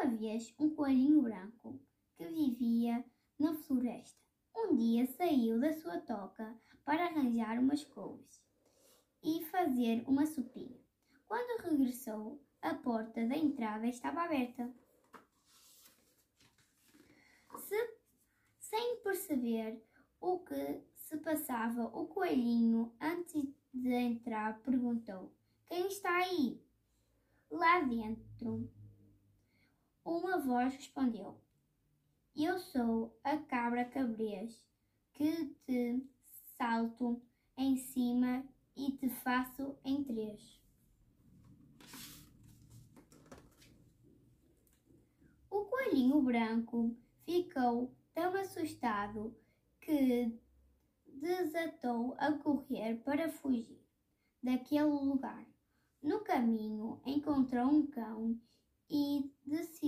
uma vez um coelhinho branco que vivia na floresta. Um dia saiu da sua toca para arranjar umas couves e fazer uma sopinha. Quando regressou, a porta da entrada estava aberta. Se, sem perceber o que se passava, o coelhinho, antes de entrar, perguntou: Quem está aí? Lá dentro. Uma voz respondeu: Eu sou a cabra cabrês que te salto em cima e te faço em três. O coelhinho branco ficou tão assustado que desatou a correr para fugir daquele lugar. No caminho encontrou um cão e decidiu